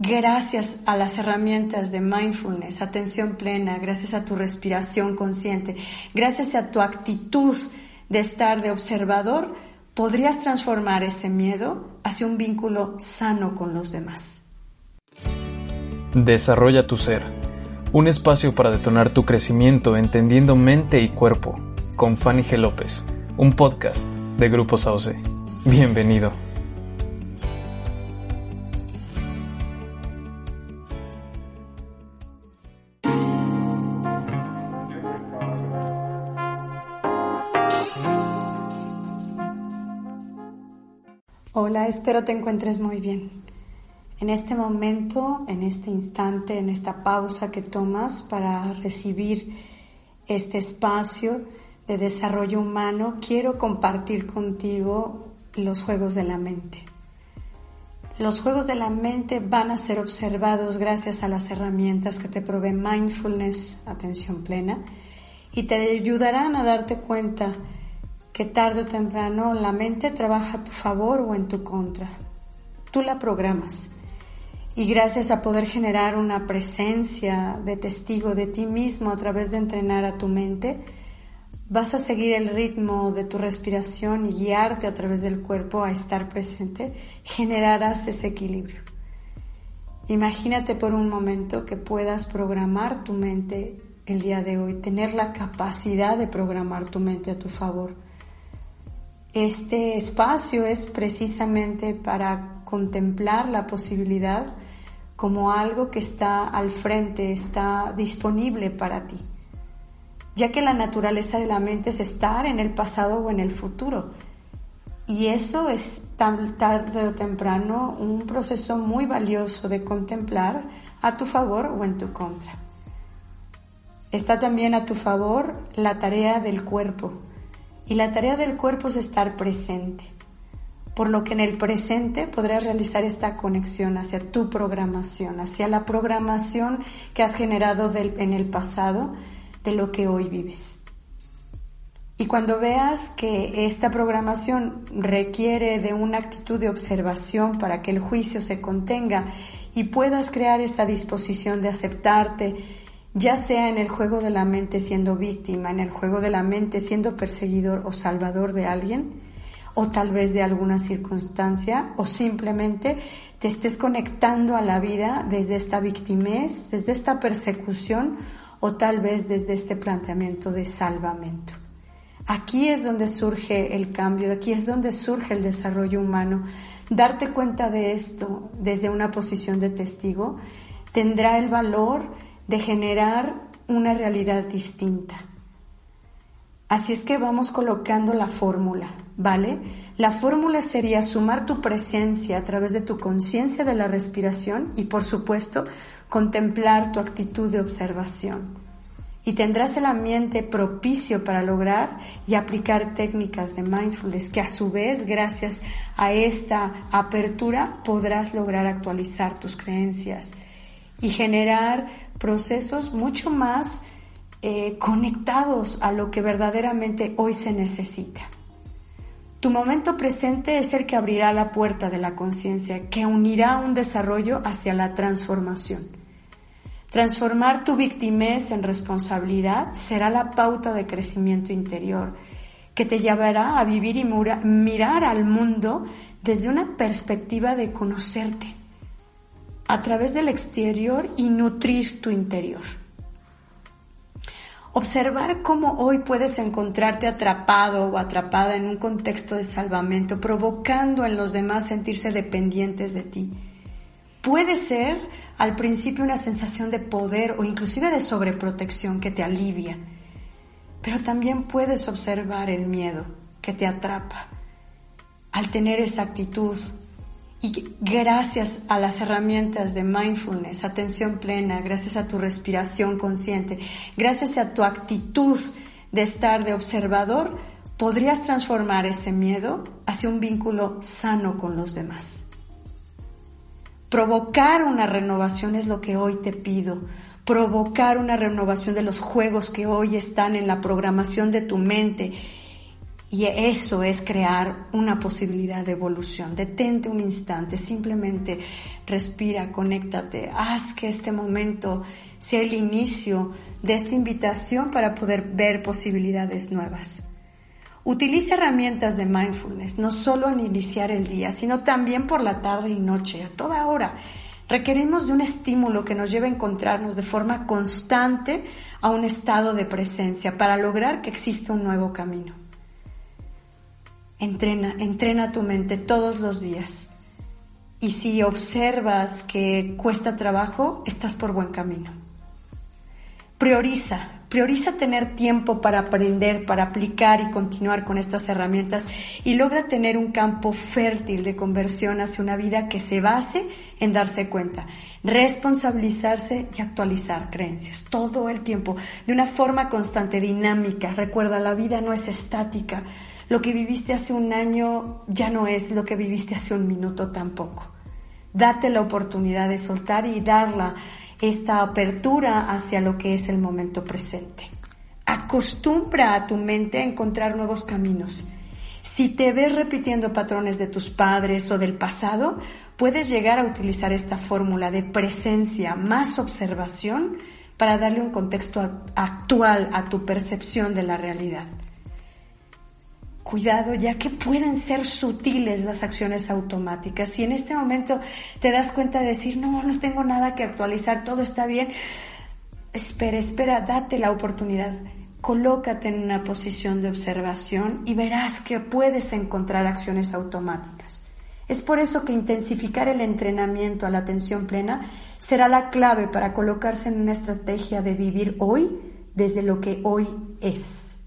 Gracias a las herramientas de mindfulness, atención plena, gracias a tu respiración consciente, gracias a tu actitud de estar de observador, podrías transformar ese miedo hacia un vínculo sano con los demás. Desarrolla tu ser, un espacio para detonar tu crecimiento entendiendo mente y cuerpo, con Fanny G. López, un podcast de Grupo Sauce. Bienvenido. Hola, espero te encuentres muy bien. En este momento, en este instante, en esta pausa que tomas para recibir este espacio de desarrollo humano, quiero compartir contigo los juegos de la mente. Los juegos de la mente van a ser observados gracias a las herramientas que te provee mindfulness, atención plena, y te ayudarán a darte cuenta que tarde o temprano la mente trabaja a tu favor o en tu contra. Tú la programas. Y gracias a poder generar una presencia de testigo de ti mismo a través de entrenar a tu mente, vas a seguir el ritmo de tu respiración y guiarte a través del cuerpo a estar presente, generarás ese equilibrio. Imagínate por un momento que puedas programar tu mente el día de hoy, tener la capacidad de programar tu mente a tu favor este espacio es precisamente para contemplar la posibilidad como algo que está al frente, está disponible para ti, ya que la naturaleza de la mente es estar en el pasado o en el futuro. Y eso es tarde o temprano un proceso muy valioso de contemplar a tu favor o en tu contra. Está también a tu favor la tarea del cuerpo, y la tarea del cuerpo es estar presente, por lo que en el presente podrás realizar esta conexión hacia tu programación, hacia la programación que has generado en el pasado de lo que hoy vives. Y cuando veas que esta programación requiere de una actitud de observación para que el juicio se contenga y puedas crear esa disposición de aceptarte, ya sea en el juego de la mente siendo víctima, en el juego de la mente siendo perseguidor o salvador de alguien, o tal vez de alguna circunstancia, o simplemente te estés conectando a la vida desde esta victimez, desde esta persecución, o tal vez desde este planteamiento de salvamento. Aquí es donde surge el cambio, aquí es donde surge el desarrollo humano. Darte cuenta de esto desde una posición de testigo tendrá el valor de generar una realidad distinta. Así es que vamos colocando la fórmula, ¿vale? La fórmula sería sumar tu presencia a través de tu conciencia de la respiración y por supuesto contemplar tu actitud de observación. Y tendrás el ambiente propicio para lograr y aplicar técnicas de mindfulness que a su vez, gracias a esta apertura, podrás lograr actualizar tus creencias y generar procesos mucho más eh, conectados a lo que verdaderamente hoy se necesita. Tu momento presente es el que abrirá la puerta de la conciencia, que unirá un desarrollo hacia la transformación. Transformar tu victimez en responsabilidad será la pauta de crecimiento interior, que te llevará a vivir y mirar al mundo desde una perspectiva de conocerte, a través del exterior y nutrir tu interior. Observar cómo hoy puedes encontrarte atrapado o atrapada en un contexto de salvamento, provocando en los demás sentirse dependientes de ti. Puede ser al principio una sensación de poder o inclusive de sobreprotección que te alivia, pero también puedes observar el miedo que te atrapa. Al tener esa actitud y gracias a las herramientas de mindfulness, atención plena, gracias a tu respiración consciente, gracias a tu actitud de estar de observador, podrías transformar ese miedo hacia un vínculo sano con los demás. Provocar una renovación es lo que hoy te pido. Provocar una renovación de los juegos que hoy están en la programación de tu mente Y eso es crear una posibilidad de evolución. Detente un instante, simplemente respira, conéctate, haz que este momento sea el inicio de esta invitación para poder ver posibilidades nuevas. Utiliza herramientas de mindfulness, no solo al iniciar el día, sino también por la tarde y noche, a toda hora. Requerimos de un estímulo que nos lleve a encontrarnos de forma constante a un estado de presencia para lograr que exista un nuevo camino. Entrena, entrena tu mente todos los días. Y si observas que cuesta trabajo, estás por buen camino. Prioriza, prioriza tener tiempo para aprender, para aplicar y continuar con estas herramientas y logra tener un campo fértil de conversión hacia una vida que se base en darse cuenta, responsabilizarse y actualizar creencias todo el tiempo, de una forma constante, dinámica. Recuerda, la vida no es estática. Lo que viviste hace un año ya no es lo que viviste hace un minuto tampoco. Date la oportunidad de soltar y darla esta apertura hacia lo que es el momento presente. Acostumbra a tu mente a encontrar nuevos caminos. Si te ves repitiendo patrones de tus padres o del pasado, puedes llegar a utilizar esta fórmula de presencia más observación para darle un contexto actual a tu percepción de la realidad. Cuidado, ya que pueden ser sutiles las acciones automáticas. Si en este momento te das cuenta de decir, no, no tengo nada que actualizar, todo está bien, espera, espera, date la oportunidad. Colócate en una posición de observación y verás que puedes encontrar acciones automáticas. Es por eso que intensificar el entrenamiento a la atención plena será la clave para colocarse en una estrategia de vivir hoy desde lo que hoy es.